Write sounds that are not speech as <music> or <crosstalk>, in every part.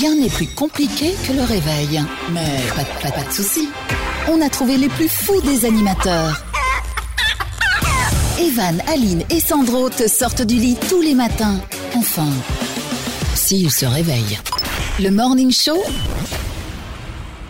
Rien n'est plus compliqué que le réveil. Mais pas, de- soucis. On a trouvé les plus fous des animateurs. Evan, Aline et Sandro te sortent du lit tous les matins. Enfin, s'ils se réveillent. Le Morning Show,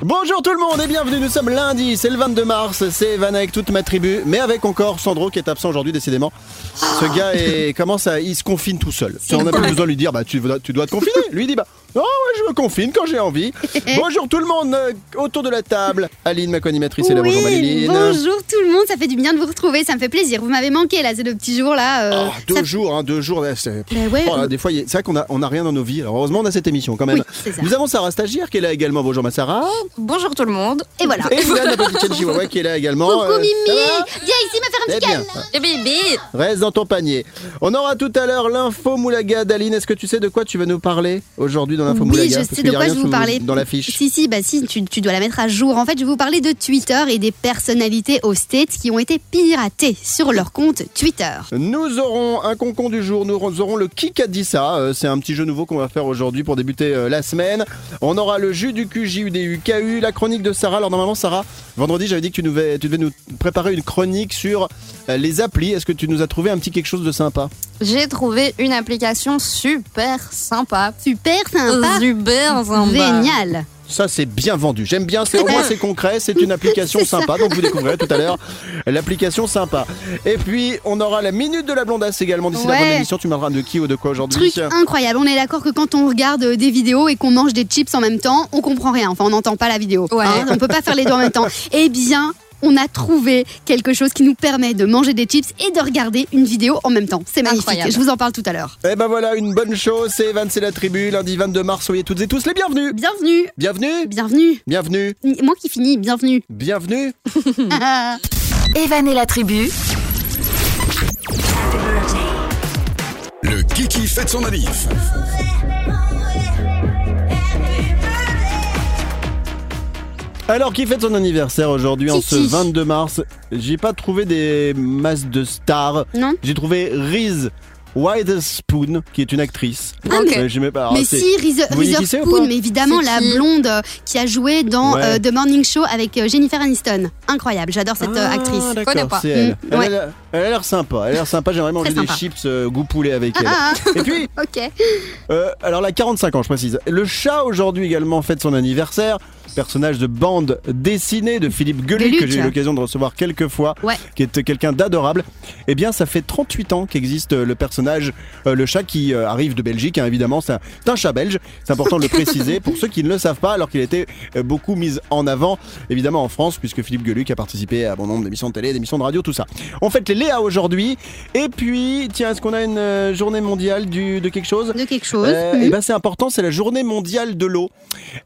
Bonjour tout le monde et bienvenue, nous sommes lundi, c'est le 22 mars, c'est Evan avec toute ma tribu, mais avec encore Sandro qui est absent aujourd'hui décidément. Ce gars est, commence à, il se confine tout seul. On n'a plus besoin de lui dire, bah tu, tu dois te confiner. Lui dit, bah non, ouais, je me confine quand j'ai envie. <laughs> Bonjour tout le monde euh, autour de la table. Aline, ma co-animatrice, est là. Bonjour Maléline. bonjour tout le monde, ça fait du bien de vous retrouver, ça me fait plaisir. Vous m'avez manqué là, ces deux petits jours là. euh, Oh, deux ça- jours, hein, deux jours. là, c'est- Bah ouais. Oh là, des fois, il y a- c'est vrai qu'on a, on a rien dans nos vies. Alors, heureusement, on a cette émission quand même. Oui, c'est ça. Nous avons Sarah Stagiaire qui est là également. Bonjour ma Sarah. Bonjour tout le monde. Et voilà. Et Joanne, la petite chienne chihuahua qui est là également. Coucou Euh, Mimi, ça va viens ici me faire un Eh petit bien. câlin. Et bébé. Reste dans ton panier. On aura tout à l'heure l'info Moulaga. Daline, est-ce que tu sais de quoi tu vas nous parler aujourd'hui dans l'info Oui, je sais de quoi je vous parler. Dans l'affiche. Si, si, bah si, tu, tu dois la mettre à jour. En fait, je vais vous parler de Twitter et des personnalités aux States qui ont été piratées sur leur compte Twitter. Nous aurons un concon du jour, nous aurons le qui a dit ça, Euh, c'est un petit jeu nouveau qu'on va faire aujourd'hui pour débuter euh, la semaine. On aura le jus du QJUDU, KU, la chronique de Sarah. Alors normalement Sarah, vendredi j'avais dit que tu, devais, tu devais nous préparer une chronique sur euh, les applis. Est-ce que tu nous as trouvé un petit quelque chose de sympa? J'ai trouvé une application super sympa. Super sympa. Super sympa. Génial. Ça c'est bien vendu, j'aime bien, c'est au moins c'est concret, c'est une application <laughs> sympa, donc vous découvrirez tout à l'heure l'application sympa. Et puis on aura la minute de la blondasse également d'ici la fin de l'émission, tu m'as de qui ou de quoi aujourd'hui Truc incroyable. On est d'accord que quand on regarde euh, des vidéos et qu'on mange des chips en même temps, on comprend rien. Enfin, on n'entend pas la vidéo. Ouais. Hein, on peut pas faire les deux en même temps. Eh bien. On a trouvé quelque chose qui nous permet de manger des chips et de regarder une vidéo en même temps. C'est magnifique. Incroyable. Je vous en parle tout à l'heure. Eh ben voilà, une bonne chose, c'est Evan, c'est la tribu, lundi 22 mars, soyez toutes et tous les bienvenus Bienvenue. Bienvenue Bienvenue. Bienvenue Moi qui finis, bienvenue. Bienvenue <laughs> Evan et la tribu, Le Kiki fête son manif. Alors, qui fête son anniversaire aujourd'hui, en ce Kiki. 22 mars? J'ai pas trouvé des masses de stars. Non J'ai trouvé Reese Witherspoon, qui est une actrice. Ah, mais- Euh, j'aimais pas. Alors, mais c'est- si, Reese Vous voyez qui c'est ou Witherspoon, mais évidemment C'est la qui? blonde euh, qui a joué dans Ouais. euh, The Morning Show avec euh, Jennifer Aniston. Incroyable, j'adore cette euh, Ah, actrice. connais pas. c'est elle. Mm, Elle, ouais. a l'air- elle a l'air sympa. Elle a l'air sympa. J'aimerais manger des sympa. chips euh, goût poulet avec elle. Ah, Et puis, <laughs> ok. Euh, alors la 45 ans, je précise. Le chat aujourd'hui également fête son anniversaire. Personnage de bande dessinée de Philippe Gueluc, que j'ai eu l'occasion de recevoir quelques fois, Ouais. qui est quelqu'un d'adorable. Eh bien, ça fait 38 ans qu'existe euh, le personnage, euh, le chat qui euh, arrive de Belgique, hein, évidemment. C'est un, chat belge. C'est important de le préciser <laughs> pour ceux qui ne le savent pas, alors qu'il a été beaucoup mis en avant, évidemment en France, puisque Philippe Gueluc a participé à bon nombre d'émissions de télé, d'émissions de radio, tout ça. On fête les Léa aujourd'hui. Et puis, tiens, est-ce qu'on a une journée mondiale du, de quelque chose? De quelque chose. euh, Mm. eh ben c'est important, c'est la journée mondiale de l'eau.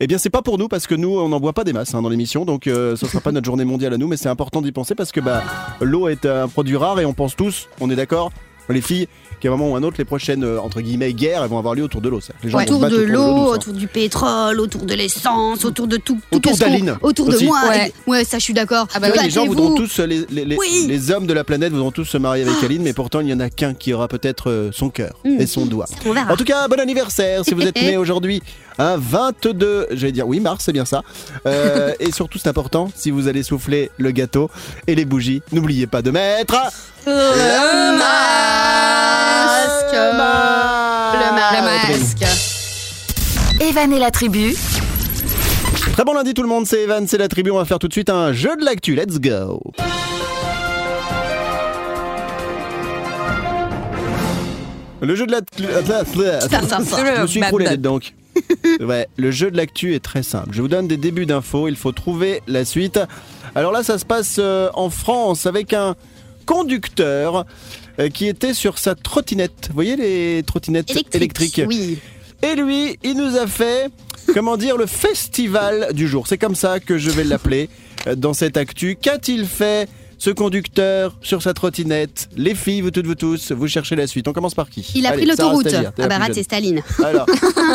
Eh bien c'est pas pour nous parce que nous on n'en pas des masses hein, dans l'émission, donc euh, ce sera pas notre journée mondiale à nous, mais c'est important d'y penser parce que bah l'eau est un produit rare et on pense tous, on est d'accord, les filles, qu'à un moment ou un autre les prochaines euh, entre guillemets guerres elles vont avoir lieu autour de l'eau. c'est-à-dire que Les gens vont se autour battre de l'eau, autour du pétrole, autour de l'essence, autour de tout. tout Autour ce qu'on- d'Aline Autour aussi. de moi. Ouais. Ouais, ça je suis d'accord. Ah bah oui, les gens Battez-vous. tous, euh, les, les, les- Oui. les hommes de la planète voudront tous se marier avec Aline, mais pourtant il n'y en a qu'un qui aura peut-être euh, son cœur Mm. et son doigt. On verra. En tout cas, bon anniversaire si vous êtes né <laughs> aujourd'hui, un 22, j'allais dire oui mars, c'est bien ça. Euh, et surtout, c'est important, si vous allez souffler le gâteau et les bougies, n'oubliez pas de mettre Le masque. Le Le masque. Evan et la tribu, Très bon lundi tout le monde, c'est Evan, c'est la tribu. On va faire tout de suite un jeu de l'actu. Let's go. Le jeu de l'actu. Je me suis écroulé donc. <laughs> Ouais, le jeu de l'actu est très simple. Je vous donne des débuts d'infos, il faut trouver la suite. Alors là, ça se passe euh, en France avec un conducteur euh, qui était sur sa trottinette. Vous voyez les trottinettes Électrique. électriques Oui. et lui, il nous a fait, comment dire, le festival du jour. C'est comme ça que je vais l'appeler euh, dans cette actu. Qu'a-t-il fait ce conducteur sur sa trottinette? Les filles, vous toutes, vous tous, vous cherchez la suite. On commence par qui? Il a Allez, pris l'autoroute. Ah bah c'est. Staline. Alors,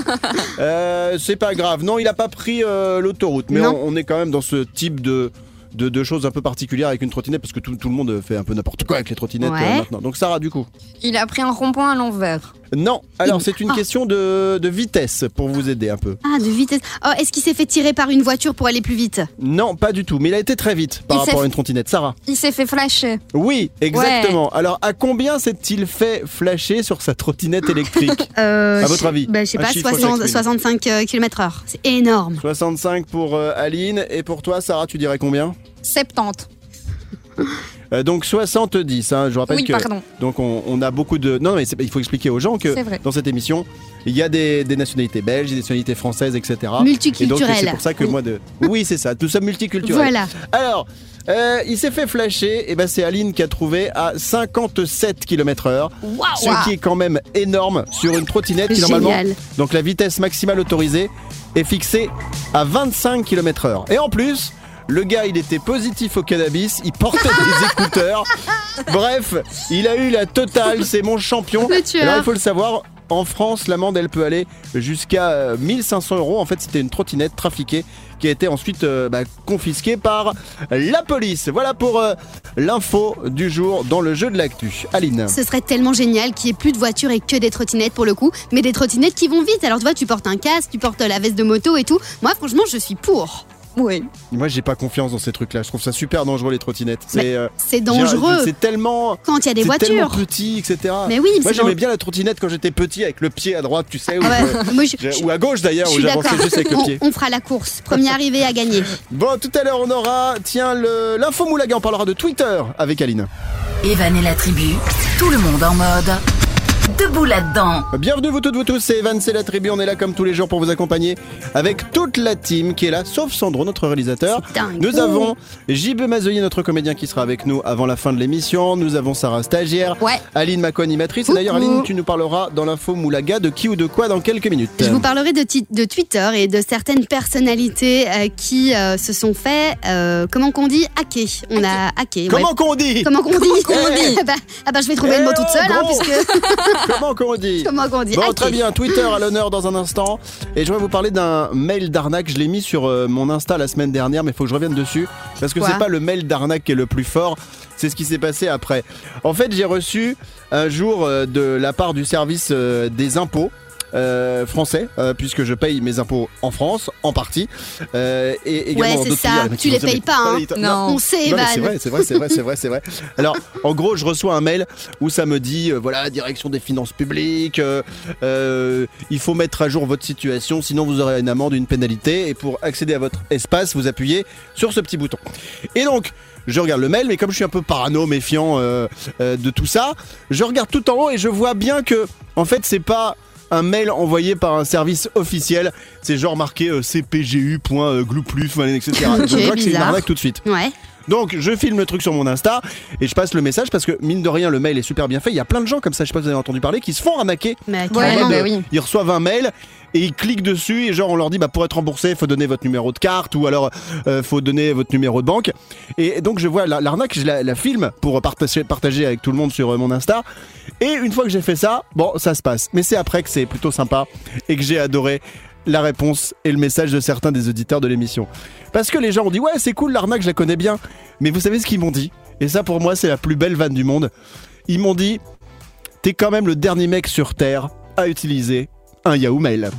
<laughs> euh, c'est pas grave. Non, il a pas pris euh, l'autoroute, mais on est quand même dans ce type de, de, de choses un peu particulières avec une trottinette, parce que tout, tout le monde fait un peu n'importe quoi avec les trottinettes Ouais. euh, maintenant. Donc Sarah, du coup. Il a pris un rond-point à l'envers. Non, alors c'est une question de, de vitesse pour vous aider un peu. Ah, de vitesse. Oh, est-ce qu'il s'est fait tirer par une voiture pour aller plus vite Non, pas du tout, mais il a été très vite par Il rapport à une trottinette. Sarah Il s'est fait flasher. Oui, exactement. Alors à combien s'est-il fait flasher sur sa trottinette électrique <laughs> euh, À votre avis, bah, Je sais pas, chiffre 60 chacune. 65 km/h. C'est énorme. 65 pour euh, Aline, et pour toi Sarah, tu dirais combien? 70. Euh, Donc 70, hein, je vous rappelle Oui, que... pardon. Donc on, on a beaucoup de... Non, mais il faut expliquer aux gens que dans cette émission, il y a des, des nationalités belges, des nationalités françaises, etc. Et donc Multiculturel. c'est pour ça que Oui. moi de... Oui, c'est ça, nous sommes multiculturels. Voilà. Alors, euh, il s'est fait flasher, et ben c'est Aline qui a trouvé à 57 km/h, ce qui est quand même énorme sur une trottinette qui normalement, donc la vitesse maximale autorisée est fixée à 25 km/h. Et en plus, le gars, il était positif au cannabis, il portait des <laughs> écouteurs. Bref, il a eu la totale, c'est mon champion. Alors il faut le savoir, en France, l'amende elle peut aller jusqu'à euh, 1500 euros. En fait, c'était une trottinette trafiquée qui a été ensuite euh, bah, confisquée par la police. Voilà pour euh, l'info du jour dans le jeu de l'actu. Aline. Ce serait tellement génial qu'il n'y ait plus de voitures et que des trottinettes pour le coup, mais des trottinettes qui vont vite. Alors tu vois, tu portes un casque, tu portes la veste de moto et tout. Moi, franchement, je suis pour. Oui. Moi, j'ai pas confiance dans ces trucs-là. Je trouve ça super dangereux les trottinettes. Mais C'est euh, C'est dangereux C'est tellement. quand il y a des c'est tellement voitures. petit, etc. Mais oui, Moi, c'est j'aimais bien la trottinette quand j'étais petit avec le pied à droite, tu sais, ou, ouais, moi, je- je- ou à gauche d'ailleurs, Je où suis j'avançais juste avec le On, pied. on fera la course. Premier arrivé à gagner. <laughs> Bon, tout à l'heure, on aura, tiens, le- l'info Moulaga, on parlera de Twitter avec Aline. Evan et la tribu, tout le monde en mode. Debout là-dedans. Bienvenue vous toutes, vous tous, c'est Evan, c'est la tribu, on est là comme tous les jours pour vous accompagner avec toute la team qui est là, sauf Sandro, notre réalisateur. Nous avons JB Mazoyer, notre comédien qui sera avec nous avant la fin de l'émission. Nous avons Sarah Stagiaire, Ouais. Aline Maco, animatrice. Et d'ailleurs. Aline, tu nous parleras dans l'info Moulaga de qui ou de quoi dans quelques minutes. Je vous parlerai de, Twitter et de certaines personnalités euh, qui euh, se sont fait, euh, comment qu'on dit, hacker. On a hacké. ouais. Comment qu'on dit Comment qu'on dit qu'on dit <laughs> ah, bah, ah bah, je vais trouver le mot Eh toute seule, hein, puisque. <laughs> <laughs> Comment qu'on dit Comment qu'on dit Bon, très bien, Twitter à l'honneur dans un instant. Et je vais vous parler d'un mail d'arnaque. Je l'ai mis sur euh, mon Insta la semaine dernière, mais il faut que je revienne dessus. Parce que c'est pas le mail d'arnaque qui est le plus fort, c'est ce qui s'est passé après. En fait, j'ai reçu un jour euh, de la part du service euh, des impôts. Euh, français euh, puisque je paye mes impôts en France en partie euh, et également Ouais, c'est ça. pays. Tu les payes pas, hein. Non. On sait, non, c'est vrai, c'est vrai, c'est vrai, c'est vrai, c'est vrai. Alors, en gros, je reçois un mail où ça me dit, euh, voilà, direction des finances publiques, euh, euh, il faut mettre à jour votre situation, sinon vous aurez une amende, une pénalité. Et pour accéder à votre espace, vous appuyez sur ce petit bouton. Et donc, je regarde le mail, mais comme je suis un peu parano, méfiant euh, euh, de tout ça, je regarde tout en haut et je vois bien que, en fait, c'est pas un mail envoyé par un service officiel, c'est genre marqué euh, cpgu.glouplus, etc. <laughs> Ok, je vois que c'est une arnaque tout de suite. Ouais. Donc je filme le truc sur mon Insta et je passe le message parce que mine de rien le mail est super bien fait. Il y a plein de gens comme ça, je sais pas si vous avez entendu parler, qui se font arnaquer. Mais Ouais, carrément. En mode, bah euh, oui. Ils reçoivent un mail et ils cliquent dessus et genre on leur dit bah pour être remboursé il faut donner votre numéro de carte ou alors euh, faut donner votre numéro de banque. Et donc je vois la- l'arnaque, je la, la filme pour partager, partager avec tout le monde sur euh, mon Insta. Et une fois que j'ai fait ça, bon ça se passe. Mais c'est après que c'est plutôt sympa et que j'ai adoré la réponse et le message de certains des auditeurs de l'émission. Parce que les gens ont dit ouais c'est cool l'arnaque je la connais bien. Mais vous savez ce qu'ils m'ont dit? Et ça pour moi c'est la plus belle vanne du monde. Ils m'ont dit t'es quand même le dernier mec sur Terre à utiliser un Yahoo Mail.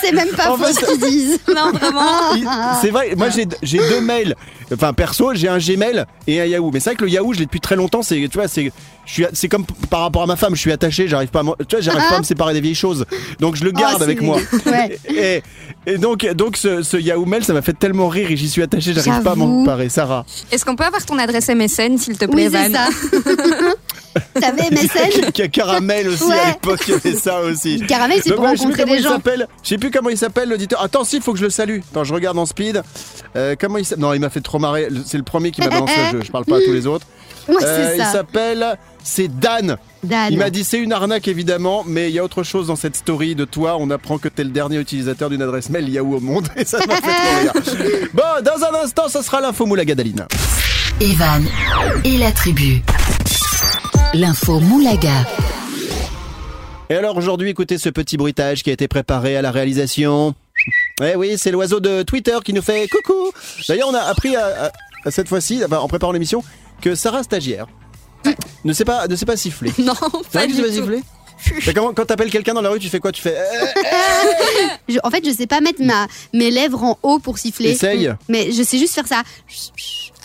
C'est même pas En faux fait- ce qu'ils disent. <laughs> Non, vraiment. C'est vrai, moi j'ai j'ai deux mails. Enfin perso, j'ai un Gmail et un Yahoo. Mais c'est vrai que le Yahoo, je l'ai depuis très longtemps. C'est tu vois, c'est je suis c'est comme par rapport à ma femme, je suis attaché, j'arrive pas à m'en- tu vois, j'arrive pas à me séparer des vieilles choses. Donc je le garde Oh, avec moi. <laughs> Ouais. Et, et donc donc ce, ce Yahoo Mail, ça m'a fait tellement rire et j'y suis attaché, j'arrive pas à m'en séparer. Sarah. Est-ce qu'on peut avoir ton adresse MSN, s'il te plaît, Oui, Van ça. <laughs> T'avais <laughs> MSN Caramel aussi Ouais. à l'époque, il y avait ça aussi. <laughs> Caramel, c'est pour ouais, je sais plus rencontrer comment des il gens. s'appelle. Je sais plus comment il s'appelle l'auditeur. Attends, si, il faut que je le salue. Attends, je regarde en speed. Euh, comment il s'appelle? Non, il m'a fait trop marrer. C'est le premier qui m'a <laughs> balancé le jeu. Je parle pas à tous les autres. Ouais, Euh, c'est il ça. s'appelle. C'est Dan. Dan. Il m'a dit c'est une arnaque évidemment, mais il y a autre chose dans cette story de toi. On apprend que t'es le dernier utilisateur d'une adresse mail Yahoo au monde et ça m'a fait trop rire. Bon, dans un instant, ça sera l'info Moulagadaline. Evan et la tribu. L'info Moulaga. Et alors aujourd'hui, écoutez ce petit bruitage qui a été préparé à la réalisation. Eh oui, c'est l'oiseau de Twitter qui nous fait coucou. D'ailleurs, on a appris à, à- à cette fois-ci, en préparant l'émission, que Sarah Stagiaire <laughs> ne sait pas, ne sait pas siffler. <laughs> Non, C'est pas vrai que tu du sais pas tout. siffler <laughs> Mais comment- Quand t'appelles quelqu'un dans la rue, tu fais quoi? Tu fais Je- en fait, je sais pas mettre ma, mes lèvres en haut pour siffler. Essaye. Mais je sais juste faire ça.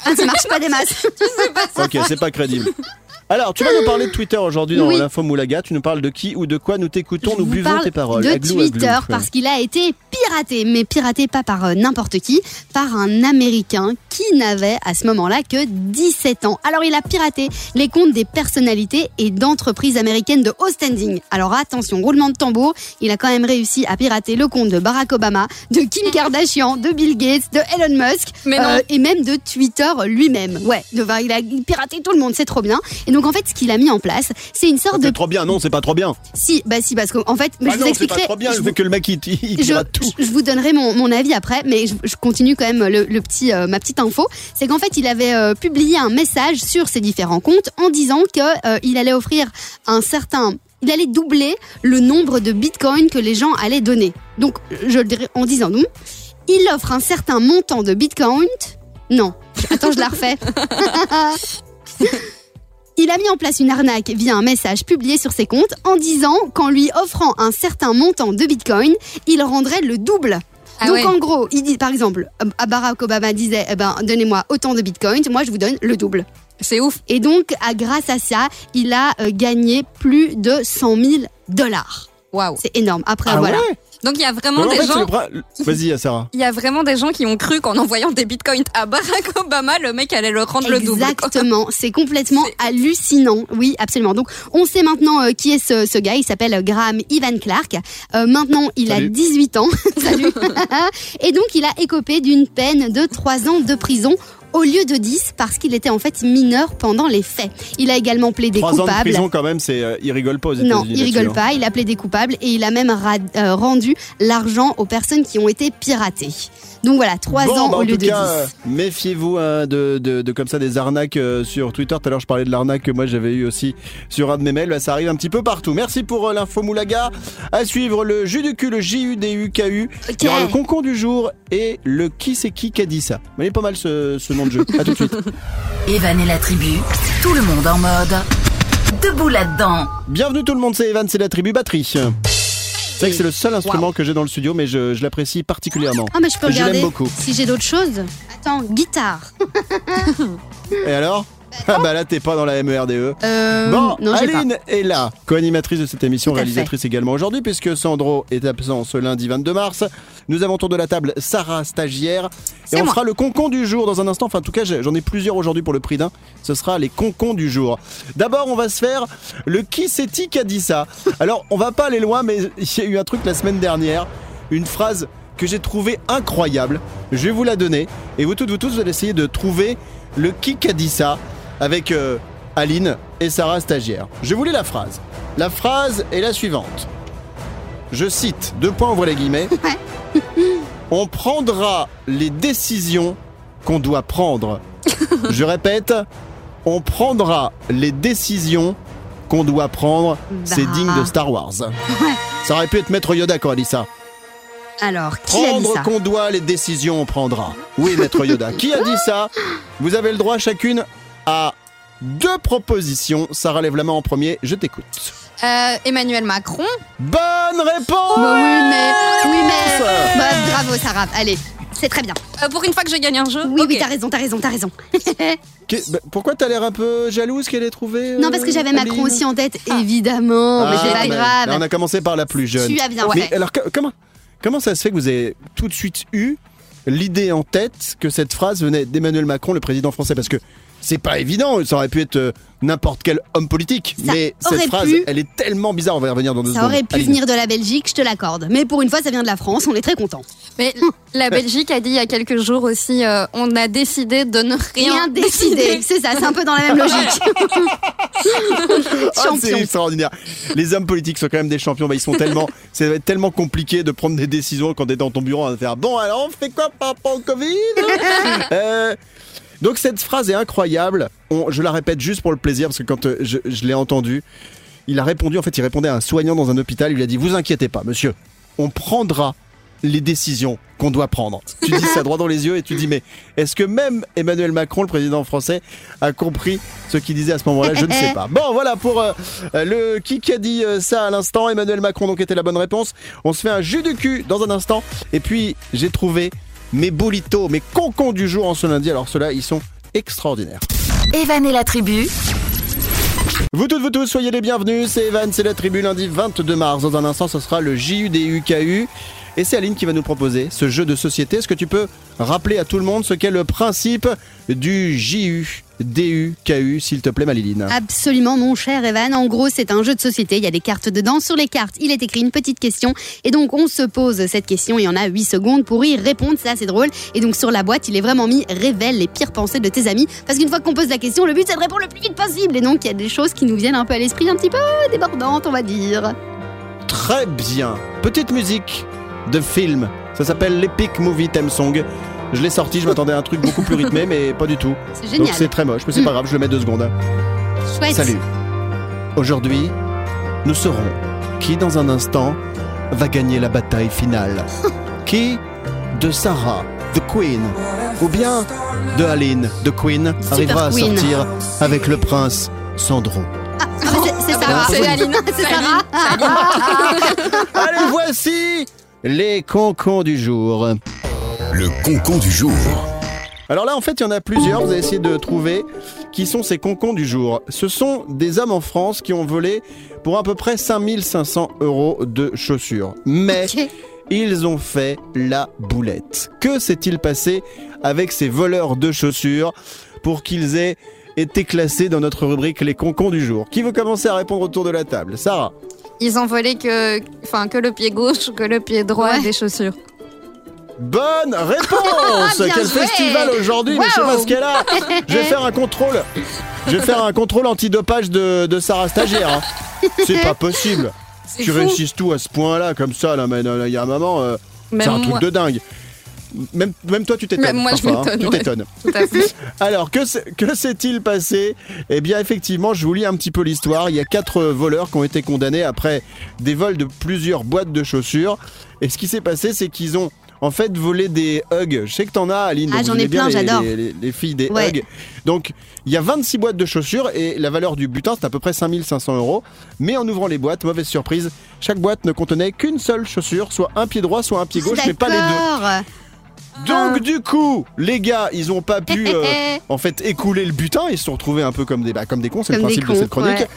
Ah, ça marche pas des masses. Ok, c'est pas crédible. Alors, tu vas nous parler de Twitter aujourd'hui dans Oui. l'info Moulaga. Tu nous parles de qui ou de quoi nous t'écoutons, Je nous vous buvons parle tes paroles. De Aglou, aglou. Twitter parce qu'il a été piraté, mais piraté pas par euh, n'importe qui, par un Américain qui n'avait à ce moment-là que 17 ans. Alors il a piraté les comptes des personnalités et d'entreprises américaines de haut standing. Alors attention, roulement de tambour, il a quand même réussi à pirater le compte de Barack Obama, de Kim Kardashian, de Bill Gates, de Elon Musk Mais non. et même de Twitter lui-même. Ouais, de- il a piraté tout le monde, c'est trop bien. Et donc en fait, ce qu'il a mis en place, c'est une sorte de C'est trop bien, non, c'est pas trop bien. si, bah si, parce qu'en fait, mais Ah je non, vous c'est expliquerai. pas trop bien je fait que le mec il, il je, tout. je vous donnerai mon, mon avis après, mais je, je continue quand même le, le petit, euh, ma petite info. C'est qu'en fait, il avait euh, publié un message sur ses différents comptes en disant que euh, il allait offrir un certain, il allait doubler le nombre de bitcoins que les gens allaient donner. Donc, je le dirais en disant donc, il offre un certain montant de bitcoins. Non, attends, je la refais. <laughs> Il a mis en place une arnaque via un message publié sur ses comptes en disant qu'en lui offrant un certain montant de bitcoin, il rendrait le double. Ah Donc ouais. en gros, il dit par exemple, euh, Barack Obama disait eh ben donnez-moi autant de bitcoins, moi je vous donne le double. C'est ouf. Et donc à, grâce à ça, il a euh, gagné plus de 100 000 dollars. Waouh. C'est énorme. Après Ah voilà. ouais? Donc il y a vraiment En des fait, gens. bras- Vas-y, Sarah. <laughs> Il y a vraiment des gens qui ont cru qu'en envoyant des bitcoins à Barack Obama, le mec allait le rendre le double. Exactement, <laughs> c'est complètement hallucinant. Oui, absolument. Donc, on sait maintenant euh, qui est ce, ce gars. Il s'appelle euh, Graham Ivan Clark. Euh, maintenant, il Salut. a 18 ans. <laughs> Salut. Et donc, il a écopé d'une peine de 3 ans de prison au lieu de 10 parce qu'il était en fait mineur pendant les faits. Il a également plaidé Trois ans de coupable. prison quand même, c'est euh, il rigole pas aux États-Unis. Non, il rigole hein. pas. Il a plaidé coupable et il a même ra- euh, rendu l'argent aux personnes qui ont été piratées. Donc voilà, 3 Bon, ans bah, au lieu de cas, 10. méfiez-vous hein, de, de, de comme ça des arnaques euh, sur Twitter. Tout à l'heure, je parlais de l'arnaque que moi j'avais eu aussi sur un de mes mails. Bah, ça arrive un petit peu partout. Merci pour euh, l'info Moulaga. À suivre le jus du cul, le J-U-D-U-K-U. Il y aura le concon du jour et le qui c'est qui qui a dit ça. Mais il est pas mal ce, ce nom de jeu. À tout de suite. <laughs> Evan et la tribu, tout le monde en mode. Debout là-dedans. Bienvenue tout le monde, c'est Evan, c'est la tribu batterie. C'est vrai que c'est le seul instrument que j'ai dans le studio, mais je, je l'apprécie particulièrement. Ah, mais je peux Je regarder beaucoup. si j'ai d'autres choses. Attends, guitare. Et alors? Ah bah là t'es pas dans la MERDE. Euh, Bon, non, j'ai pas. Aline est là, co-animatrice de cette émission, réalisatrice également aujourd'hui, puisque Sandro est absent ce lundi 22 mars. Nous avons autour de la table Sarah, stagiaire, et C'est on moi. fera le concon du jour dans un instant. Enfin, en tout cas, j'en ai plusieurs aujourd'hui pour le prix d'un. Ce sera les concons du jour. D'abord, on va se faire le qui c'est-il qui a dit ça. Alors, on va pas aller loin, mais il y a eu un truc la semaine dernière, une phrase que j'ai trouvée incroyable. Je vais vous la donner, et vous toutes, vous tous, vous allez essayer de trouver le qui qui a dit ça avec euh, Aline et Sarah stagiaire. Je vous lis la phrase. La phrase est la suivante. Je cite, deux points ouvrez les guillemets. <laughs> On prendra les décisions qu'on doit prendre. Je répète, on prendra les décisions qu'on doit prendre. C'est Bah. digne de Star Wars. Ça aurait pu être Maître Yoda quand elle dit ça. Alors, qui a dit Prendre ça qu'on doit, les décisions on prendra. Oui, Maître Yoda. Qui a dit ça? Vous avez le droit chacune à deux propositions. Sarah lève la main en premier, je t'écoute. Euh, Emmanuel Macron. Bonne réponse Bah oui, mais. Oui, mais. Bah, bravo, Sarah. Allez, c'est très bien. Euh, pour une fois que je gagne un jeu. Oui, ok. oui, t'as raison, t'as raison, t'as raison. <laughs> Que- bah, Pourquoi t'as l'air un peu jalouse qu'elle ait trouvé euh, non, parce que j'avais Macron aussi en tête, évidemment. mais Ah, c'est pas mais- grave. on a commencé par la plus jeune. Tu as bien Mais fait. alors, co- comment, comment ça se fait que vous avez tout de suite eu l'idée en tête que cette phrase venait d'Emmanuel Macron, le président français? Parce que c'est pas évident, ça aurait pu être euh, n'importe quel homme politique. Ça mais cette phrase, pu- elle est tellement bizarre, on va y revenir dans deux Ça secondes. aurait pu Aline. venir de la Belgique, je te l'accorde. Mais pour une fois, ça vient de la France, on est très contents. Mais la Belgique a dit il y a quelques jours aussi euh, on a décidé de ne rien, Rien décidé. C'est ça, c'est un peu dans la même logique. <laughs> Ah, c'est Champion. extraordinaire. Les hommes politiques sont quand même des champions. Bah, ils sont tellement, <laughs> ça être tellement compliqué de prendre des décisions quand t'es dans ton bureau à faire bon alors on fait quoi par rapport au Covid? Euh, Donc cette phrase est incroyable. Je la répète juste pour le plaisir parce que quand euh, je, l'ai entendu, il a répondu. En fait, il répondait à un soignant dans un hôpital. Il lui a dit vous inquiétez pas, monsieur. On prendra les décisions qu'on doit prendre. Tu dis ça droit dans les yeux et tu dis mais est-ce que même Emmanuel Macron, le président français, a compris ce qu'il disait à ce moment-là? Je ne sais pas. Bon voilà pour euh, le qui qui a dit euh, ça à l'instant. Emmanuel Macron donc était la bonne réponse. On se fait un jus du cul dans un instant et puis j'ai trouvé mes bolitos, mes concons du jour en ce lundi. Alors ceux-là ils sont extraordinaires. Evan et la tribu, Vous toutes, vous tous, soyez les bienvenus. C'est Evan, c'est la tribu lundi 22 mars. Dans un instant, ce sera le JUDUKU. Et c'est Aline qui va nous proposer ce jeu de société. Est-ce que tu peux rappeler à tout le monde ce qu'est le principe du JUDUKU, s'il te plaît, Maliline Absolument, mon cher Evan. En gros, c'est un jeu de société. Il y a des cartes dedans. Sur les cartes, il est écrit une petite question. Et donc, on se pose cette question et on a 8 secondes pour y répondre. C'est assez drôle. Et donc, sur la boîte, il est vraiment mis révèle les pires pensées de tes amis. Parce qu'une fois qu'on pose la question, le but, c'est de répondre le plus vite possible. Et donc, il y a des choses qui nous viennent un peu à l'esprit, un petit peu débordantes, on va dire. Très bien. Petite musique de film. Ça s'appelle l'Epic Movie Theme Song. Je l'ai sorti, je m'attendais à un truc beaucoup plus rythmé, mais pas du tout. C'est Donc génial. c'est très moche, mais c'est pas grave, je le mets deux secondes. Chouette. Salut. Aujourd'hui, nous saurons qui dans un instant va gagner la bataille finale. <laughs> qui de Sarah, The Queen, ou bien de Aline, The Queen, arrivera à sortir avec le prince Sandro. Ah, c'est- c'est Sarah. C'est Aline. C'est Sarah. <laughs> Allez, voici les concons du jour. Le concon du jour. Alors là, en fait, il y en a plusieurs. Vous allez essayer de trouver qui sont ces concons du jour. Ce sont des hommes en France qui ont volé pour à peu près 5500 euros de chaussures. Mais ils ont fait la boulette. Que s'est-il passé avec ces voleurs de chaussures pour qu'ils aient été classés dans notre rubrique les concons du jour? Qui veut commencer à répondre autour de la table? Sarah Ils ont volé que, enfin, que le pied gauche, que le pied droit Ouais. des chaussures. Bonne réponse Bien Quel joué festival aujourd'hui, mais je sais pas Wow. ce qu'elle a Je vais faire un contrôle Je vais faire un contrôle antidopage de, de Sarah Stagiaire. hein. C'est pas possible Tu fou. réussisses tout à ce point-là, comme ça, là, mais il y a un moment, euh, c'est un truc de dingue. Même, même toi, tu t'étonnes. Même moi, je hein. m'étonne, Tu ouais. t'étonnes. <laughs> Tout à fait. <laughs> Alors, que, que s'est-il passé? Eh bien, effectivement, je vous lis un petit peu l'histoire. Il y a quatre voleurs qui ont été condamnés après des vols de plusieurs boîtes de chaussures. Et ce qui s'est passé, c'est qu'ils ont en fait volé des hugs. Je sais que t'en as, Aline. Ah, donc j'en ai plein, j'adore. Les, les- les filles des Ouais. hugs. Donc, il y a 26 boîtes de chaussures et la valeur du butin, c'est à peu près 5500 euros. Mais en ouvrant les boîtes, mauvaise surprise, chaque boîte ne contenait qu'une seule chaussure, soit un pied droit, soit un pied gauche, mais pas les deux. Donc du coup, les gars, ils ont pas pu euh, <laughs> en fait écouler le butin, ils se sont retrouvés un peu comme des bah, comme des cons, c'est le Comme des principe de cons, cette chronique. ouais.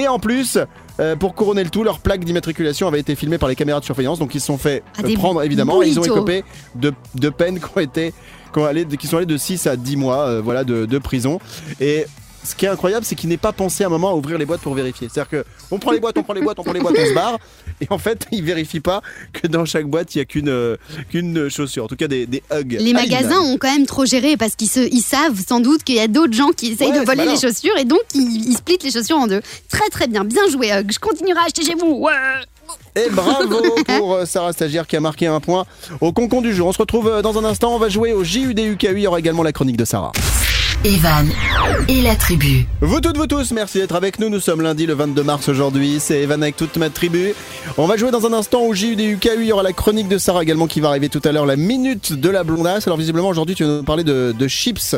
Et en plus, euh, pour couronner le tout, leur plaque d'immatriculation avait été filmée par les caméras de surveillance, donc ils se sont fait Ah, euh, des prendre évidemment, et ils ont bolitos. écopé de, de peines qui ont été qui, ont allé- qui sont allées de 6 à 10 mois euh, voilà, de, de prison. Et ce qui est incroyable, c'est qu'ils n'aient pas pensé à un moment à ouvrir les boîtes pour vérifier. C'est-à-dire que on prend les boîtes, on prend les boîtes, on prend les boîtes, on se barre, <laughs> et en fait, ils vérifient pas que dans chaque boîte il y a qu'une euh, qu'une chaussure, en tout cas des, des hugs. Les Aline. magasins ont quand même trop géré parce qu'ils se, ils savent sans doute qu'il y a d'autres gens qui essayent Ouais, de voler les chaussures et donc ils, ils splittent les chaussures en deux. Très très bien, bien joué Hug. Je continuerai à acheter chez vous. Ouais. Et bravo pour euh, Sarah Stagiaire qui a marqué un point au concon du jour. On se retrouve euh, dans un instant, on va jouer au JUDUKU, il y aura également la chronique de Sarah. Evan et la tribu. Vous toutes, vous tous, merci d'être avec nous. Nous sommes lundi le 22 mars aujourd'hui. C'est Evan avec toute ma tribu. On va jouer dans un instant au JUDUKU. Il y aura la chronique de Sarah également qui va arriver tout à l'heure. La minute de la blondasse. Alors visiblement aujourd'hui tu vas nous parler de, de chips.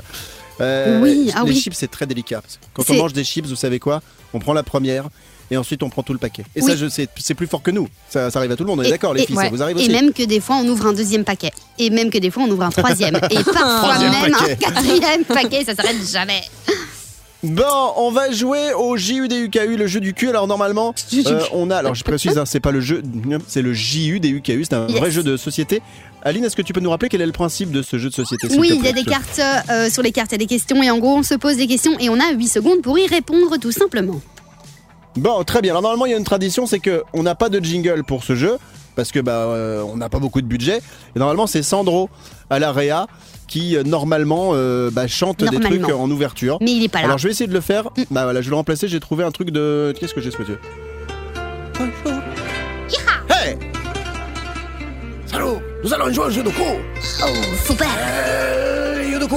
Euh, Oui, ah les oui. chips c'est très délicat. Quand on mange des chips, vous savez quoi? On prend la première et ensuite on prend tout le paquet. Et Oui. ça, je sais, c'est plus fort que nous. Ça, ça arrive à tout le monde. On est Et- d'accord, les et- filles, ça vous arrive Et aussi. même que des fois on ouvre un deuxième paquet. Et même que des fois on ouvre un troisième. <laughs> et parfois Troisième même paquet. un <laughs> quatrième paquet, ça s'arrête jamais. Bon, on va jouer au JUDUKU, le jeu du cul. Alors normalement, <laughs> euh, on a, alors je précise, hein, c'est pas le jeu, c'est le JUDUKU, c'est un Yes. vrai jeu de société. Aline, est-ce que tu peux nous rappeler quel est le principe de ce jeu de société Oui, il y a des cartes euh, sur les cartes, il y a des questions et en gros on se pose des questions et on a 8 secondes pour y répondre tout simplement. Bon, très bien. Alors normalement, il y a une tradition, c'est que on n'a pas de jingle pour ce jeu parce que bah euh, on n'a pas beaucoup de budget. Et normalement, c'est Sandro à la Réa qui euh, normalement euh, bah, chante des Normalement. trucs en ouverture. Mais il est pas là. Alors je vais essayer de le faire. Mm. Bah voilà, je vais le remplacer. J'ai trouvé un truc de. Qu'est-ce que j'ai ce monsieur? Hey Salut, nous allons jouer au jeu de co. Oh, super Eh, jeu de co.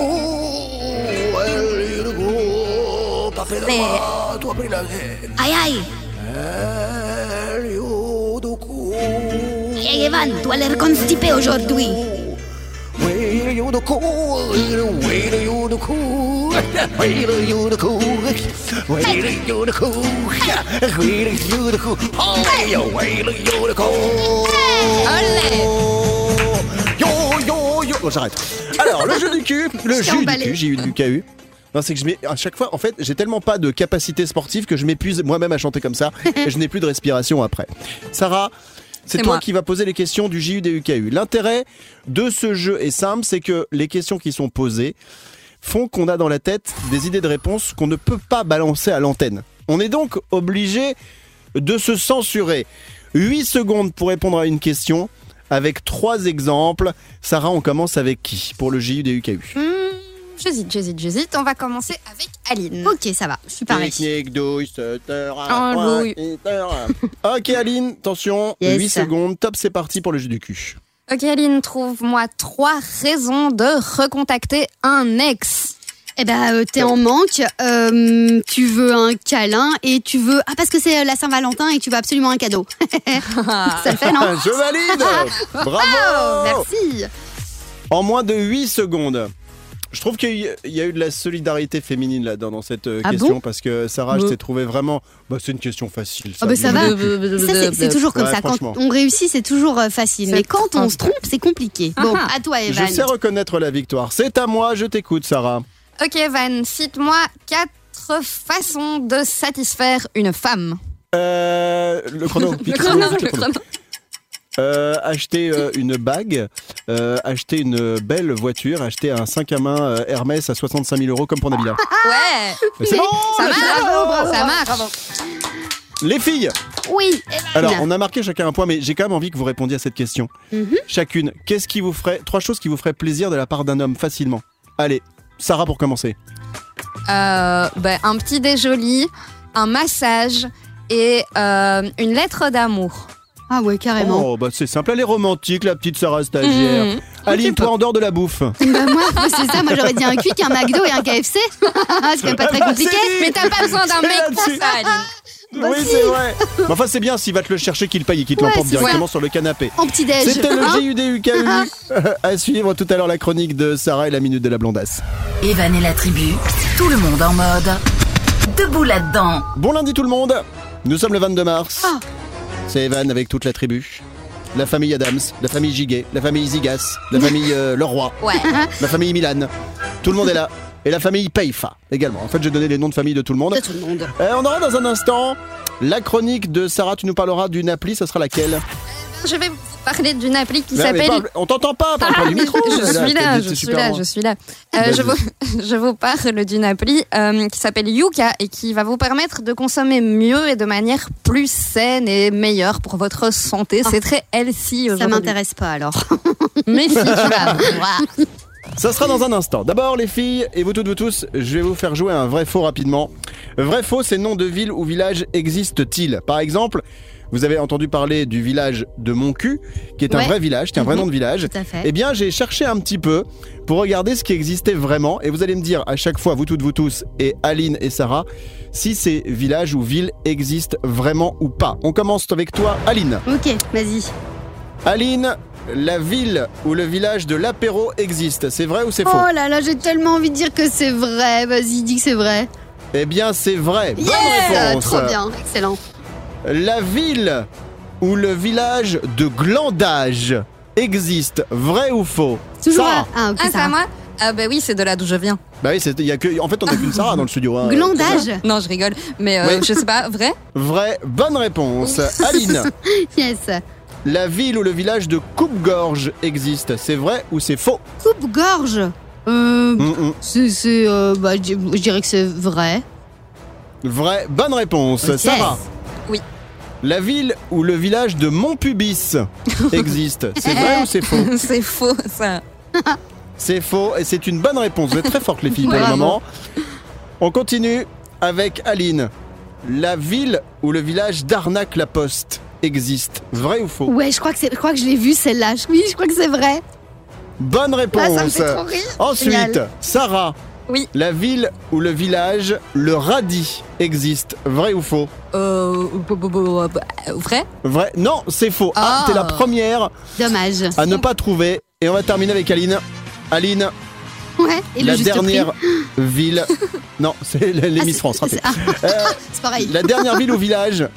Jeu de co. T'as fait la Mais- main, tu as pris la main. Aïe aïe Eh, jeu Evan, tu as l'air constipé aujourd'hui. You the cool, wait you the cool, you the cool, you the cool, you the cool, oh, you the cool. Yo, yo, yo. Bon, j'arrête. Alors, le jeu du cul, le Je t'ai jus du cul, j'ai eu du KU. Non, c'est que je mets, à chaque fois, en fait, j'ai tellement pas de capacité sportive que je m'épuise moi-même à chanter comme ça <laughs> et je n'ai plus de respiration après. Sarah, c'est toi moi. qui vas poser les questions du JU des UKU. L'intérêt de ce jeu est simple, c'est que les questions qui sont posées font qu'on a dans la tête des idées de réponse qu'on ne peut pas balancer à l'antenne. On est donc obligé de se censurer. 8 secondes pour répondre à une question avec trois exemples. Sarah, on commence avec qui pour le JU des UKU J'hésite, j'hésite, j'hésite. On va commencer avec Aline. Ok, ça va, je suis pareil. Technique, douille. Ok Aline, attention, Yes. 8 secondes, top c'est parti pour le jeu du cul. Ok Aline, trouve-moi trois raisons de recontacter un ex. Eh ben, euh, t'es en manque, euh, tu veux un câlin et tu veux... Ah, parce que c'est euh, la Saint-Valentin et tu veux absolument un cadeau. <laughs> ça le fait, non <laughs> Je valide <laughs> Bravo merci En moins de 8 secondes. Je trouve qu'il y a- eu de la solidarité féminine là-dedans dans cette euh, Ah question bon parce que Sarah, je Bon. t'ai trouvé vraiment. Bah, c'est une question facile. Ah bah ça va. Ça, c'est- c'est toujours comme Ouais, ça. Quand on réussit, c'est toujours euh, facile. Mais quand on se trompe, c'est compliqué. Bon, Ah. à toi, Je Evan. sais reconnaître la victoire. C'est à moi, je t'écoute, Sarah. Ok Van, cite-moi quatre façons de satisfaire une femme. Euh, le chrono. <laughs> Le chrono, le chrono. Euh, acheter euh, une bague, euh, acheter une belle voiture, acheter un 5 à main euh, Hermès à 65 000 euros comme pour Nabila. <laughs> Ouais, c'est bon ça marche, bon ça marche. Les filles Oui. Alors, on a marqué chacun un point, mais j'ai quand même envie que vous répondiez à cette question. Mhm. Chacune, qu'est-ce qui vous ferait, trois choses qui vous feraient plaisir de la part d'un homme facilement? Allez, Sarah pour commencer. Euh, ben, un petit déjoli, un massage et euh, une lettre d'amour. Ah ouais, carrément. Oh, bah c'est simple, elle est romantique, la petite Sarah stagiaire. Mmh. Aline, toi en dehors de la bouffe. Bah moi, c'est ça. Moi, j'aurais dit un quick, un McDo et un KFC. <laughs> Ce serait pas très bah, compliqué. c'est. Mais t'as pas besoin d'un C'est mec pour ça, Aline. Bah oui, si. c'est vrai. Mais enfin, c'est bien s'il va te le chercher, qu'il paye et qu'il te Ouais, l'emporte c'est directement sur le canapé. En petit déj. C'était le Hein JUD UKU. <laughs> à suivre tout à l'heure la chronique de Sarah et la minute de la blondasse. Evan et la tribu, tout le monde en mode. Debout là-dedans. Bon lundi tout le monde. Nous sommes le 22 mars. Ah. C'est Evan avec toute la tribu. La famille Adams, la famille Giguet, la famille Zigas, la famille euh, Leroy, Ouais. la famille Milan. Tout le monde est là. Et la famille Peifa également. En fait, j'ai donné les noms de famille de tout le monde. De tout le monde. Euh, on aura dans un instant la chronique de Sarah. Tu nous parleras d'une appli. Ça sera laquelle? Je vais vous parler d'une appli qui s'appelle. parle- On t'entend pas. Parle pas du micro. je suis là, je suis là, loin. je suis là. Euh, je, vous, <laughs> je vous parle d'une appli euh, qui s'appelle Yuka et qui va vous permettre de consommer mieux et de manière plus saine et meilleure pour votre santé. C'est très healthy Ça aujourd'hui. m'intéresse pas alors. Mais si tu vas voir. Ça sera dans un instant. D'abord, les filles, et vous toutes, vous tous, je vais vous faire jouer un vrai faux rapidement. Vrai faux, ces noms de villes ou villages existent-ils Par exemple, vous avez entendu parler du village de Moncu, qui est un vrai village, qui est un vrai Mhm. nom de village. Tout à fait. Eh bien, j'ai cherché un petit peu pour regarder ce qui existait vraiment, et vous allez me dire à chaque fois, vous toutes, vous tous, et Aline et Sarah, si ces villages ou villes existent vraiment ou pas. On commence avec toi, Aline. Ok, vas-y. Aline, la ville ou le village de l'apéro existe, c'est vrai ou c'est faux? Oh là là, j'ai tellement envie de dire que c'est vrai. Vas-y, dis que c'est vrai. Eh bien, c'est vrai. Bonne Yeah réponse. Trop bien, excellent. La ville ou le village de Glandage existe, vrai ou faux? Toujours Sarah. Ah, ok, Ah, c'est ça à moi? Ah, bah oui, c'est de là d'où je viens. Bah oui, c'est- il y a que, en fait, on a qu'une Sarah dans le studio. hein. Glandage? Non, je rigole. Mais euh, Ouais. je sais pas, vrai? Vrai, bonne réponse. <laughs> Aline, Yes. La ville ou le village de Coupe-Gorge existe, c'est vrai ou c'est faux Coupe-gorge. Euh, c'est, euh, bah, je dirais que c'est vrai. Vrai, bonne réponse. Sarah Oui. La ville ou le village de Montpubis <laughs> existe, c'est vrai ou c'est faux <laughs> C'est faux, ça. <laughs> C'est faux et c'est une bonne réponse. Vous êtes très fortes les filles pour le moment. On continue avec Aline. La ville ou le village d'Arnac-la-Poste existe. Vrai ou faux? Ouais, je crois que c'est, je crois que je l'ai vu celle-là. <laughs> Oui, je crois que c'est vrai. Bonne Ah, ça me réponse. fait trop rire. Ensuite, Génial. Sarah. Oui. La ville ou le village, le radis existe. Vrai ou faux? Euh, vrai? Vrai Non, c'est faux. Ah, Ah. t'es la première Dommage. à ne pas trouver. Et on va terminer avec Aline. Aline, Ouais. Et la le juste dernière prix ville. <laughs> Non, c'est les les Ah, France. c'est- ah, Euh, c'est pareil. la dernière ville ou village,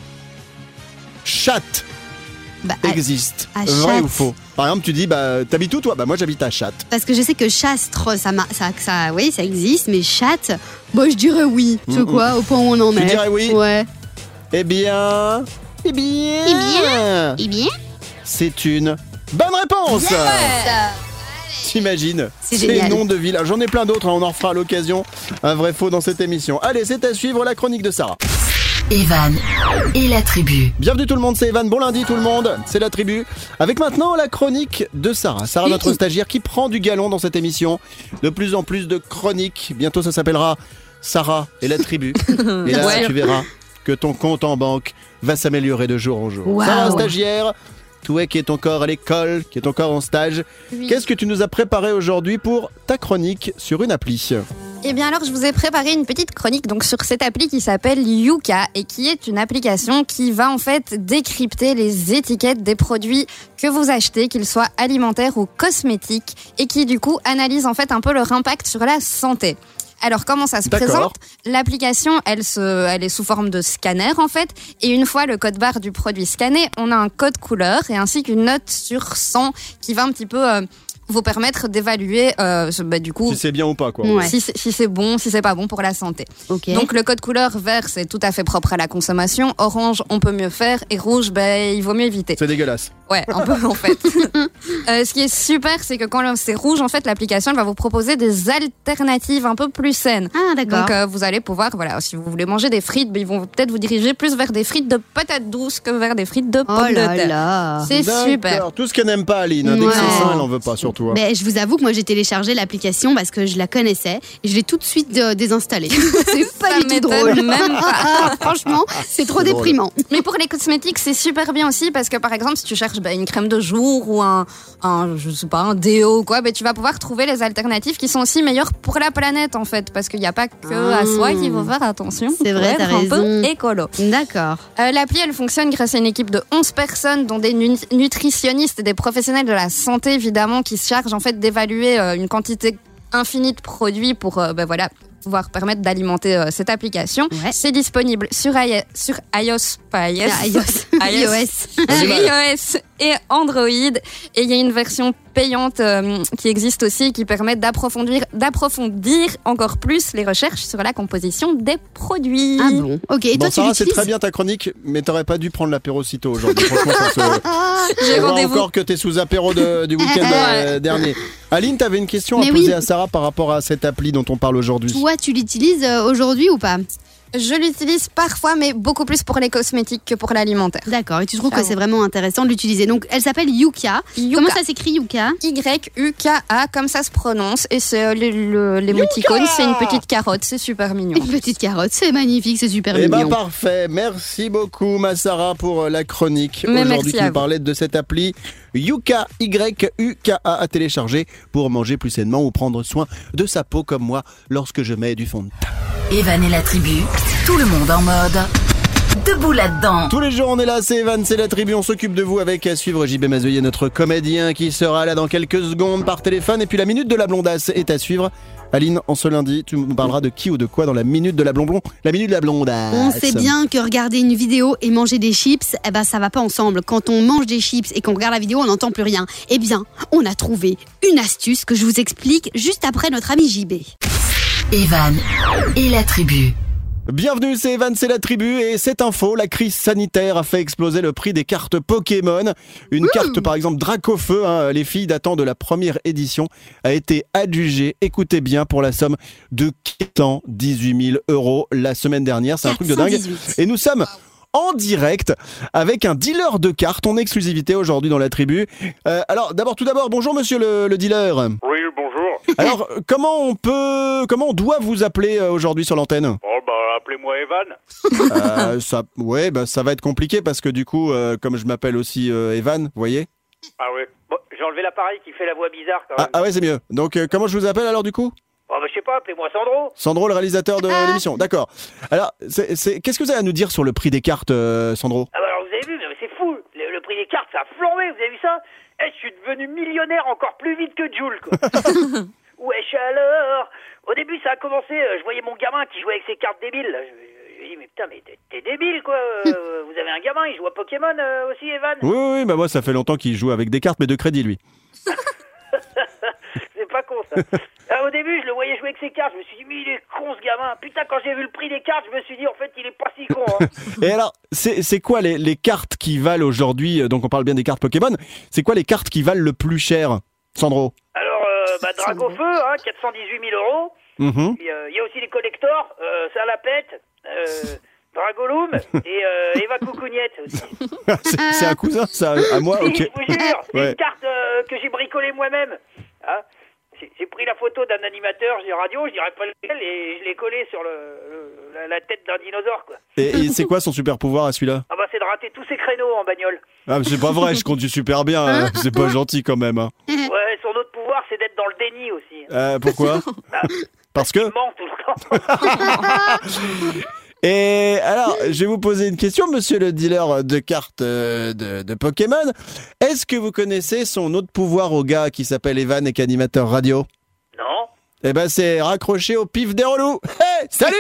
Chatte Bah, ah, existe. à Vrai Chatte. ou faux Par exemple, tu dis, bah, t'habites où toi Bah, moi j'habite à Chatte. Parce que je sais que chastre, ça, m'a- ça, ça, oui, ça existe, mais chatte, bon, je dirais oui. Tu Mm, quoi, au point où on en Tu est. dirais oui Ouais. Eh bien. Eh bien. Eh bien. Eh bien, C'est une bonne réponse T'imagines C'est Ces noms de villes. J'en ai plein d'autres, hein, on en refera à l'occasion. Un vrai faux dans cette émission. Allez, c'est à suivre la chronique de Sarah. Evan et la tribu. Bienvenue tout le monde, c'est Evan. Bon lundi tout le monde, c'est la tribu. Avec maintenant la chronique de Sarah. Sarah, notre stagiaire qui prend du galon dans cette émission. De plus en plus de chroniques. Bientôt ça s'appellera Sarah et la tribu. <laughs> Et là, Ouais. tu verras que ton compte en banque va s'améliorer de jour en jour. Waouh. Sarah, stagiaire. Qui es encore à l'école, qui est encore en stage, qu'est-ce que tu nous as préparé aujourd'hui pour ta chronique sur une appli? Eh bien alors, je vous ai préparé une petite chronique donc sur cette appli qui s'appelle Yuka et qui est une application qui va en fait décrypter les étiquettes des produits que vous achetez, qu'ils soient alimentaires ou cosmétiques, et qui du coup analyse en fait un peu leur impact sur la santé. Alors comment ça se présente? L'application, elle, se, elle est sous forme de scanner en fait, et une fois le code barre du produit scanné, on a un code couleur et ainsi qu'une note sur 100 qui va un petit peu euh, vous permettre d'évaluer euh, ce- bah, du coup Si c'est bien ou pas, quoi. Ouais. si c'est si c'est bon, si c'est pas bon pour la santé. Donc le code couleur vert, c'est tout à fait propre à la consommation. Orange, on peut mieux faire. Et rouge, ben, il vaut mieux éviter. C'est dégueulasse. Ouais, un peu en fait. <laughs> Euh, ce qui est super, c'est que quand c'est rouge, en fait, l'application elle va vous proposer des alternatives un peu plus saines. ah, d'accord. Donc euh, vous allez pouvoir, voilà, si vous voulez manger des frites, ben, ils vont peut-être vous diriger plus vers des frites de patates douces que vers des frites de oh pommes de là terre. là. C'est super. Tout ce qu'elle n'aime pas, Aline. Dès que c'est sain, elle en veut pas, surtout. hein. Ben, je vous avoue que moi j'ai téléchargé l'application parce que je la connaissais et je l'ai tout de suite euh, désinstallée. <laughs> c'est pas Ça du tout drôle. même pas. <laughs> Franchement, c'est trop C'est drôle. déprimant. Mais pour les cosmétiques, c'est super bien aussi parce que par exemple, si tu cherches bah, une crème de jour ou un, un, je sais pas, un déo ou quoi, bah, tu vas pouvoir trouver les alternatives qui sont aussi meilleures pour la planète en fait, parce qu'il n'y a pas que à Ah. soi qu'il faut faire attention. C'est vrai, t'as un peu écolo. D'accord. Euh, L'appli, elle fonctionne grâce à une équipe de 11 personnes, dont des nu- nutritionnistes et des professionnels de la santé, évidemment, qui se chargent en fait d'évaluer euh, une quantité infinie de produits pour, euh, ben voilà, pouvoir permettre d'alimenter euh, cette application. Ouais. C'est disponible sur, i- sur iOS, pas iOS, iOS. <laughs> iOS. iOS. iOS et Android. Et il y a une version payante euh, qui existe aussi qui permet d'approfondir, d'approfondir encore plus les recherches sur la composition des produits. Ah bon. Ok. Et Bon, tu Sarah, c'est très bien ta chronique, mais t'aurais pas dû prendre l'apéro si tôt aujourd'hui. <laughs> Franchement, ça se. <laughs> J'ai rendez-vous. encore que t'es sous apéro de- du week-end <laughs> euh, dernier. Aline, t'avais une question à poser oui. à Sarah par rapport à cette appli dont on parle aujourd'hui. Toi, tu l'utilises euh, aujourd'hui ou pas? Je l'utilise parfois, mais beaucoup plus pour les cosmétiques que pour l'alimentaire. D'accord. Et tu trouves Ah que bon. c'est vraiment intéressant de l'utiliser. Donc, elle s'appelle Yuka. Yuka. Comment ça s'écrit Yuka Y-U-K-A, comme ça se prononce. Et c'est euh, le- le- l'émoticône, c'est une petite carotte. C'est super mignon. Une petite carotte. C'est magnifique, c'est super Eh ben mignon. parfait, merci beaucoup ma Sarah pour euh, la chronique. Mais Aujourd'hui merci tu à nous vous. parlais de cette appli Yuka Y-U-K-A à télécharger pour manger plus sainement ou prendre soin de sa peau comme moi lorsque je mets du fond de teint. Evan et la tribu, tout le monde en mode. Debout là-dedans. Tous les jours on est là, c'est Evan, c'est la tribu, on s'occupe de vous avec à suivre JB Mazoyer, notre comédien qui sera là dans quelques secondes par téléphone et puis la minute de la blondasse est à suivre. Aline, en ce lundi, tu nous parleras de qui ou de quoi dans la minute de la blonblon La minute de la blondasse. On sait bien que regarder une vidéo et manger des chips, eh ben ça va pas ensemble. Quand on mange des chips et qu'on regarde la vidéo, on n'entend plus rien. Eh bien, on a trouvé une astuce que je vous explique juste après notre ami JB. Evan et la tribu. Bienvenue, c'est Evan, c'est la tribu et cette info, la crise sanitaire a fait exploser le prix des cartes Pokémon. Une carte par exemple Dracofeu, hein, les filles datant de la première édition, a été adjugée, écoutez bien, pour la somme de 418 000 euros la semaine dernière. C'est un truc de dingue. 418. Et nous sommes en direct avec un dealer de cartes en exclusivité aujourd'hui dans la tribu. Euh, alors d'abord, tout d'abord, bonjour monsieur le, le dealer. Oui, bonjour. Alors comment on peut, comment on doit vous appeler euh, aujourd'hui sur l'antenne? Oh, bah, appelez-moi Evan. <laughs> Euh, ça, ouais, bah, ça va être compliqué parce que du coup, euh, comme je m'appelle aussi euh, Evan, vous voyez Ah ouais. Bon, j'ai enlevé l'appareil qui fait la voix bizarre quand ah, même. ah ouais, c'est mieux. Donc, euh, comment je vous appelle alors du coup? Oh, bah, je sais pas, appelez-moi Sandro. Sandro, le réalisateur de Ah. l'émission. D'accord. Alors, qu'est-ce que vous avez à nous dire sur le prix des cartes, euh, Sandro? Ah, bah, alors, vous avez vu, mais c'est fou. Le, le prix des cartes, ça a flambé, vous avez vu ça? Eh, je suis devenu millionnaire encore plus vite que Jules, quoi. <laughs> Wesh alors Au début, ça a commencé, euh, je voyais mon gamin qui jouait avec ses cartes débiles. Là. Je, lui ai dit, mais putain, mais t'es- débile, quoi. <laughs> Euh, vous avez un gamin, il joue à Pokémon euh, aussi, Evan Oui, oui, bah moi, ça fait longtemps qu'il joue avec des cartes, mais de crédit, lui. <laughs> C'est pas con ça. Ah, au début, je le voyais jouer avec ses cartes. Je me suis dit, mais il est con ce gamin. Putain, quand j'ai vu le prix des cartes, je me suis dit, en fait, il est pas si con. Hein. <laughs> Et alors, c'est quoi les, les cartes qui valent aujourd'hui Donc, on parle bien des cartes Pokémon. C'est quoi les cartes qui valent le plus cher, Sandro? Alors, euh, bah, Dragofeu, hein, 418 000 euros. Mhm. Euh, Il y a aussi les collectors, euh, ça la pète. Euh, Dragoloom <laughs> et euh, Eva Coucougnette aussi. <laughs> C'est un cousin, ça, à moi Ok. je vous jure, c'est Ouais. une carte que j'ai bricolée moi-même. Hein j'ai j'ai pris la photo d'un animateur de radio, je dirais pas lequel, et je l'ai collé sur le, le- la, la tête d'un dinosaure. Quoi. Et, et c'est quoi son super pouvoir à celui-là? Ah bah c'est de rater tous ces créneaux en bagnole. Ah, c'est pas vrai, je <laughs> conduis super bien. hein. C'est pas gentil quand même. hein. Ouais, son autre pouvoir, c'est d'être dans le déni aussi. Euh, pourquoi? Parce que. <laughs> Et alors, je vais vous poser une question, monsieur le dealer de cartes euh, de, de Pokémon. Est-ce que vous connaissez son autre pouvoir au gars qui s'appelle Evan et qui est animateur radio? Non Eh ben, c'est raccroché au pif des relous. Hey, salut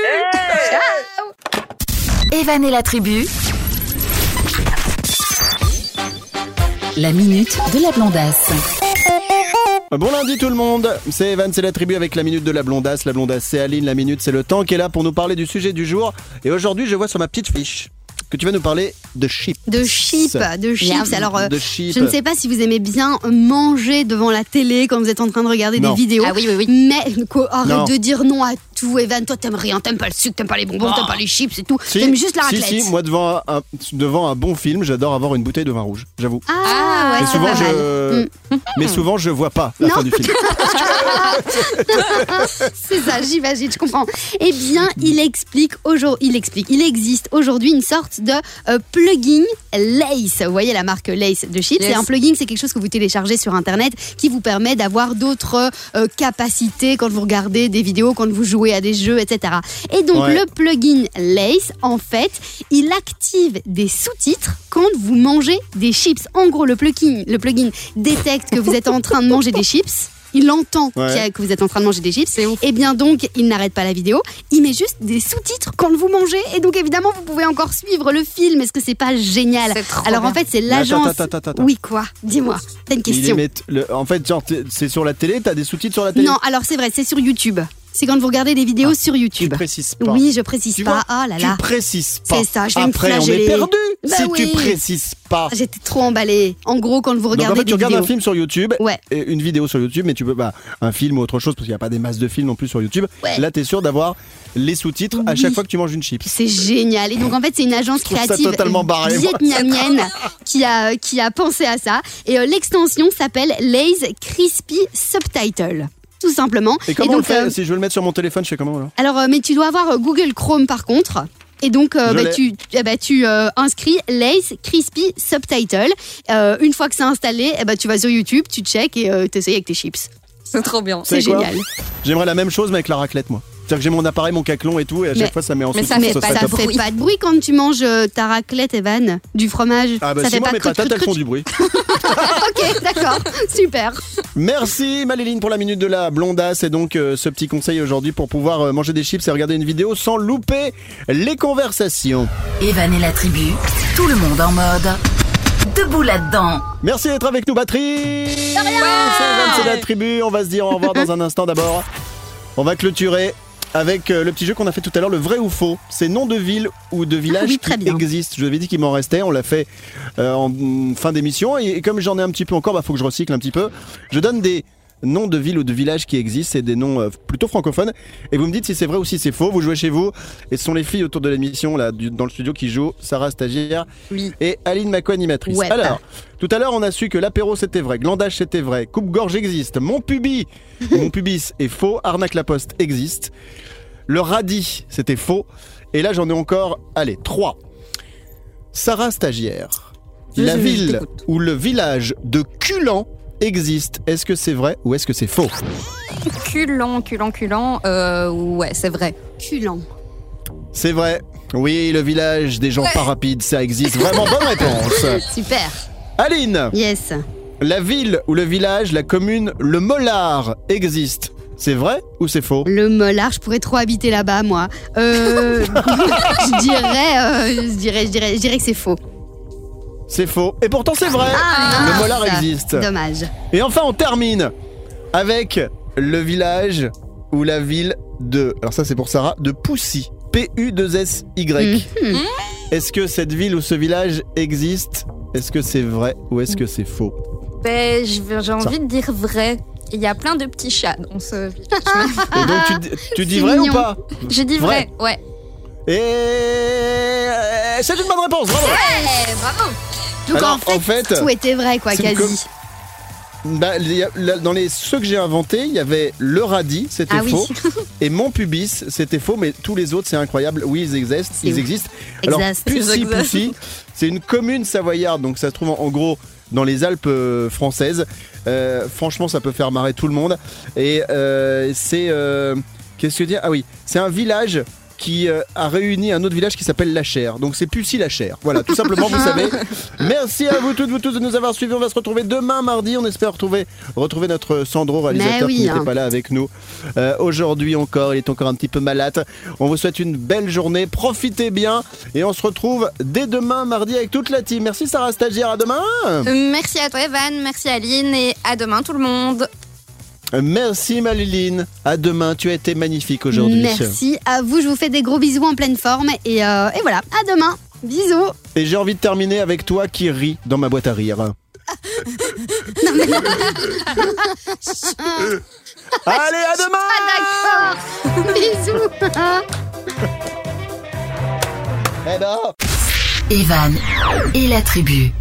Evan et la tribu. La minute de la blondasse. Bon lundi tout le monde, c'est Evan, c'est la tribu avec la minute de la blondasse. La blondasse c'est Aline, la minute c'est le temps qui est là pour nous parler du sujet du jour. Et aujourd'hui je vois sur ma petite fiche que tu vas nous parler de chips. De chips, de chips. Alors, euh, de chips. je ne sais pas si vous aimez bien manger devant la télé quand vous êtes en train de regarder Non. des vidéos. Ah oui, oui, oui. Mais quoi, arrête Non. de dire non à tout, Evan. Toi, t'aimes rien. T'aimes pas le sucre, t'aimes pas les bonbons, t'aimes pas les chips et tout. Si, T'aimes juste la si, raclette. Si, moi devant un, devant un bon film, j'adore avoir une bouteille de vin rouge, j'avoue. Ah, ouais, Mais c'est souvent pas mal. je, <laughs> mais souvent je vois pas la Non. fin du film. <laughs> <laughs> C'est ça, j'imagine, je comprends. Eh bien, il explique aujourd'hui, il explique, il existe aujourd'hui une sorte de euh, plugin Lace. Vous voyez la marque Lace de chips. Yes. Un plugin, c'est quelque chose que vous téléchargez sur Internet qui vous permet d'avoir d'autres euh, capacités quand vous regardez des vidéos, quand vous jouez à des jeux, etc. Et donc, Ouais. le plugin Lace, en fait, il active des sous-titres quand vous mangez des chips. En gros, le plugin, le plugin détecte que vous êtes en train de manger des chips. Il entend Ouais. que vous êtes en train de manger des chips. Et bien donc, il n'arrête pas la vidéo. Il met juste des sous-titres quand vous mangez. Et donc, évidemment, vous pouvez encore suivre le film. Est-ce que c'est pas génial Alors, en fait, c'est l'agence. attends, attends, attends, attends. Oui, quoi? Dis-moi. T'as une question le- en fait, genre, c'est sur la télé, t'as des sous-titres sur la télé? Non, alors c'est vrai, c'est sur YouTube. C'est quand vous regardez des vidéos sur Tu YouTube. précises pas. Oui, je précise Tu pas. vois, Oh là là. Tu précises pas. C'est ça, je vais me Après, on est flageller. perdu Bah si oui. tu précises pas. J'étais trop emballée. En gros, quand vous Donc en regardez fait, tu des regardes vidéos. un film sur YouTube, Ouais. et une vidéo sur YouTube, mais tu peux pas un film ou autre chose parce qu'il n'y a pas des masses de films non plus sur YouTube. Ouais. Là, t'es sûr d'avoir les sous-titres à chaque fois que tu manges une chips. C'est génial. Et donc en fait, c'est une agence créative barré, vietnamienne <laughs> qui a qui a pensé à ça. Et euh, l'extension s'appelle Lay's Crispy Subtitle. Tout simplement. Et comment on donc, le fait euh, Si je veux le mettre sur mon téléphone, je fais comment alors alors, euh, mais tu dois avoir euh, Google Chrome par contre. Et donc, euh, bah, tu, eh bah, tu euh, inscris Lay's Crispy Subtitle. Euh, une fois que c'est installé, eh bah, tu vas sur YouTube, tu check et euh, t'essayes avec tes chips. C'est trop bien. C'est génial. J'aimerais la même chose mais avec la raclette, moi. C'est-à-dire que j'ai mon appareil, mon caclon et tout, et à chaque Mais- fois ça met en mais sous ça Mais fait pas ça fait pas de bruit quand tu manges euh, ta raclette, Evan, du fromage. Ah bah ça si fait moi pas mes crut, patates crut, elles font du bruit. <laughs> Ok, d'accord, super. Merci Maléline pour la minute de la blondasse et donc euh, ce petit conseil aujourd'hui pour pouvoir euh, manger des chips et regarder une vidéo sans louper les conversations. Evan et la tribu. Tout le monde en mode. Debout là-dedans. Merci d'être avec nous, batterie C'est Evan, c'est la tribu. On va se dire au revoir dans un instant d'abord. On va clôturer avec euh, le petit jeu qu'on a fait tout à l'heure, le vrai ou faux. C'est nom de ville ou de village Ah oui, très qui bien. existent. Je vous avais dit qu'il m'en restait. On l'a fait euh, en fin d'émission. Et, et comme j'en ai un petit peu encore, bah faut que je recycle un petit peu. Je donne des noms de villes ou de villages qui existent. C'est des noms euh, plutôt francophones. Et vous me dites si c'est vrai ou si c'est faux. Vous jouez chez vous. Et ce sont les filles autour de l'émission, là, du- dans le studio qui jouent. Sarah stagiaire Oui. et Aline Maco animatrice. Ouais. Alors, tout à l'heure, on a su que l'apéro c'était vrai, glandage c'était vrai, coupe-gorge existe, mon pubis, <laughs> mon pubis est faux, arnaque la poste existe, le radis c'était faux, et là j'en ai encore, allez, trois. Sarah stagiaire, Je- la je- ville ou le village de Culan existe. Est-ce que c'est vrai ou est-ce que c'est faux Culant, culant, culant. Euh, ouais, c'est vrai. Culant. C'est vrai. Oui, le village des gens pas rapides, ça existe. Vraiment bonne réponse. <laughs> Super. Aline, Yes. la ville ou le village, la commune, le Mollard existe. C'est vrai ou c'est faux Le mollard, je pourrais trop habiter là-bas, moi. Euh, <laughs> je dirais, euh, je dirais, je dirais, je dirais que c'est faux. C'est faux. Et pourtant c'est vrai. Ah, le mince. existe. Dommage. Et enfin, on termine avec le village ou la ville de. Alors ça, c'est pour Sarah, de Poussy. P-U-2-S-Y. Mhm. <laughs> Est-ce que cette ville ou ce village existe? Est-ce que c'est vrai ou est-ce que c'est faux? Ben, je j'ai envie de dire vrai. Il y a plein de petits chats dans ce village. <laughs> Et donc, tu, dis- tu dis vrai mignon. ou pas? J'ai dit vrai, ouais. Et euh, c'est une bonne réponse, bravo Eh, bravo Donc Alors, en, fait, en fait, tout était vrai, quoi, quasi. Bah, a- là, dans les ceux que j'ai inventés, il y avait le radis, c'était Ah oui. faux, <laughs> et mon pubis, c'était faux, mais tous les autres, c'est incroyable. Oui, ils existent, ils existent. Alors. Pussy. Poussy, c'est une commune savoyarde, donc ça se trouve en, en gros dans les Alpes euh, françaises. Euh, franchement, ça peut faire marrer tout le monde. Et euh, c'est euh, qu'est-ce que dire? Ah oui, c'est un village qui euh, a réuni un autre village qui s'appelle La Chair. Donc c'est Pussy La Chair. Voilà, tout simplement, vous <laughs> savez. Merci à vous toutes, vous tous de nous avoir suivis. On va se retrouver demain mardi. On espère retrouver, retrouver notre Sandro, réalisateur oui, qui n'était hein. pas là avec nous euh, aujourd'hui encore. Il est encore un petit peu malade. On vous souhaite une belle journée. Profitez bien. Et on se retrouve dès demain mardi avec toute la team. Merci Sarah Stagiaire. À demain. Merci à toi, Evan. Merci Aline. Et à demain, tout le monde. Merci Maliline. À demain. Tu as été magnifique aujourd'hui. Merci à vous. Je vous fais des gros bisous en pleine forme. Et, euh, et voilà, à demain. Bisous. Et j'ai envie de terminer avec toi qui ris dans ma boîte à rire. <laughs> <laughs> Allez, à demain D'accord. bisous. Eh ben. Evan et la tribu.